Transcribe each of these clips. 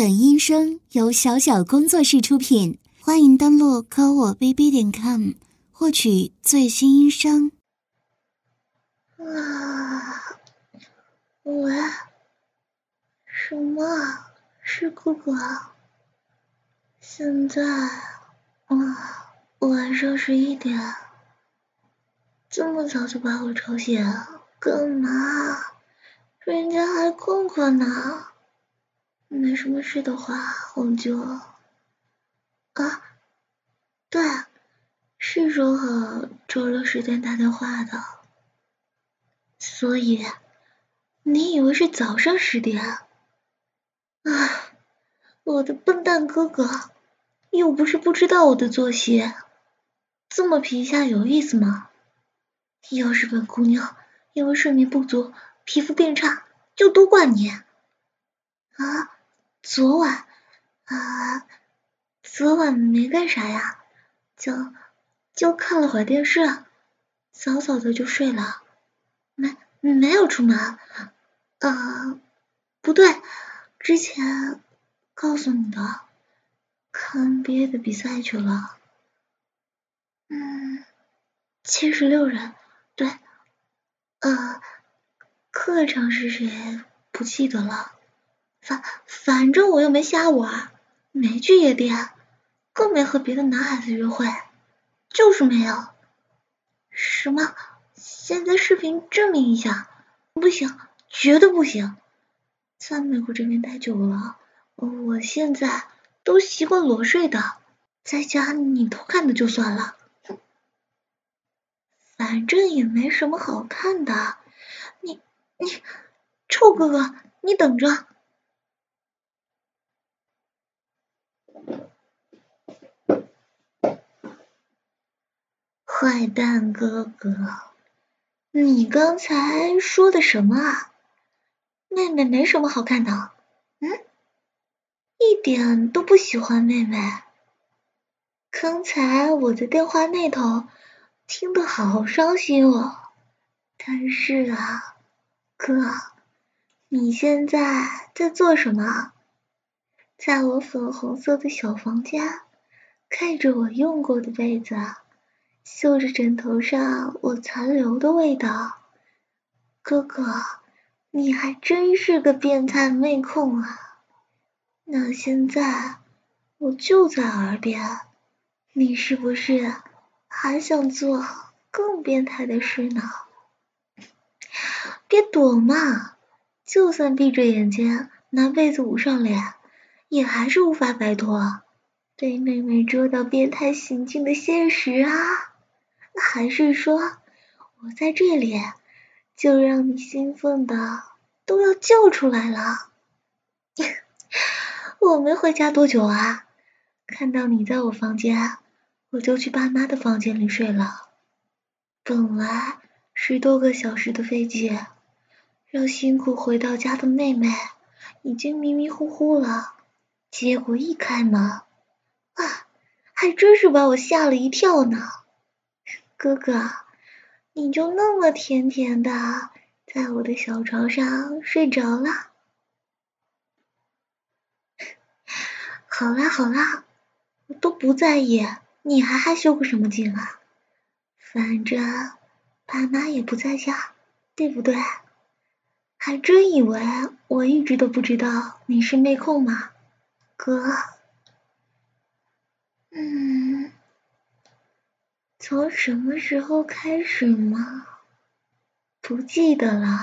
本音声由小小工作室出品，欢迎登录科我 bb 点 com 获取最新音声。啊，喂，什么？是哥哥？现在啊，晚上十一点，这么早就把我吵醒，干嘛？人家还困困呢。没什么事的话，我们就啊，对，是说好周六十点打电话的，所以你以为是早上十点？啊，我的笨蛋哥哥，又不是不知道我的作息，这么皮下有意思吗？要是本姑娘因为睡眠不足皮肤变差，就都怪你啊！昨晚啊，昨晚没干啥呀，就就看了会电视，早早的就睡了，没没有出门，啊，不对，之前告诉你的，看 NBA 的比赛去了，嗯，七十六人，对，呃，客场是谁不记得了。反反正我又没瞎玩，没去夜店，更没和别的男孩子约会，就是没有。什么？现在视频证明一下？不行，绝对不行！在美国这边待久了，我现在都习惯裸睡的，在家你偷看的就算了。反正也没什么好看的，你你臭哥哥，你等着！坏蛋哥哥，你刚才说的什么啊？妹妹没什么好看的，嗯，一点都不喜欢妹妹。刚才我在电话那头听得好伤心哦。但是啊，哥，你现在在做什么？在我粉红色的小房间，看着我用过的被子。嗅着枕头上我残留的味道，哥哥，你还真是个变态妹控啊！那现在我就在耳边，你是不是还想做更变态的事呢？别躲嘛，就算闭着眼睛拿被子捂上脸，也还是无法摆脱被妹妹捉到变态行径的现实啊！那还是说，我在这里就让你兴奋的都要叫出来了？我没回家多久啊，看到你在我房间，我就去爸妈的房间里睡了。本来十多个小时的飞机，让辛苦回到家的妹妹已经迷迷糊糊了，结果一开门，啊，还真是把我吓了一跳呢。哥哥，你就那么甜甜的在我的小床上睡着了？好啦好啦，我都不在意，你还害羞个什么劲啊？反正爸妈也不在家，对不对？还真以为我一直都不知道你是妹控吗，哥？嗯。从什么时候开始吗？不记得了，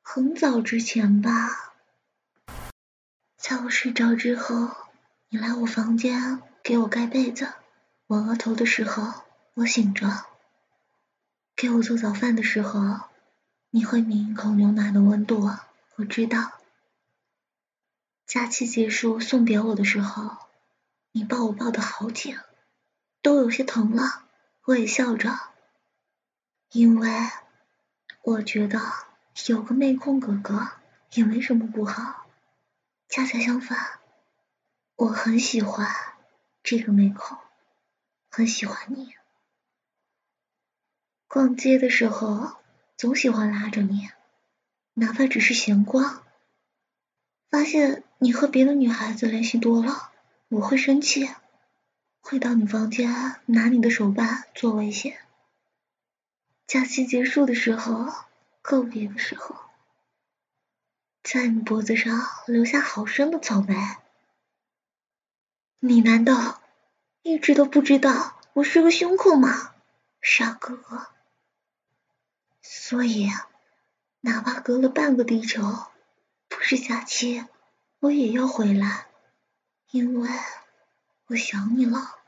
很早之前吧。在我睡着之后，你来我房间给我盖被子，我额头的时候我醒着，给我做早饭的时候，你会抿一口牛奶的温度，我知道。假期结束送别我的时候，你抱我抱得好紧。都有些疼了，我也笑着，因为我觉得有个妹控哥哥也没什么不好。恰恰相反，我很喜欢这个妹控，很喜欢你。逛街的时候总喜欢拉着你，哪怕只是闲逛，发现你和别的女孩子联系多了，我会生气，会到你房间拿你的手办做威胁。假期结束的时候，告别的时候，在你脖子上留下好深的草莓。你难道一直都不知道我是个胸控吗，傻哥哥？所以，哪怕隔了半个地球，不是假期，我也要回来，因为我想你了。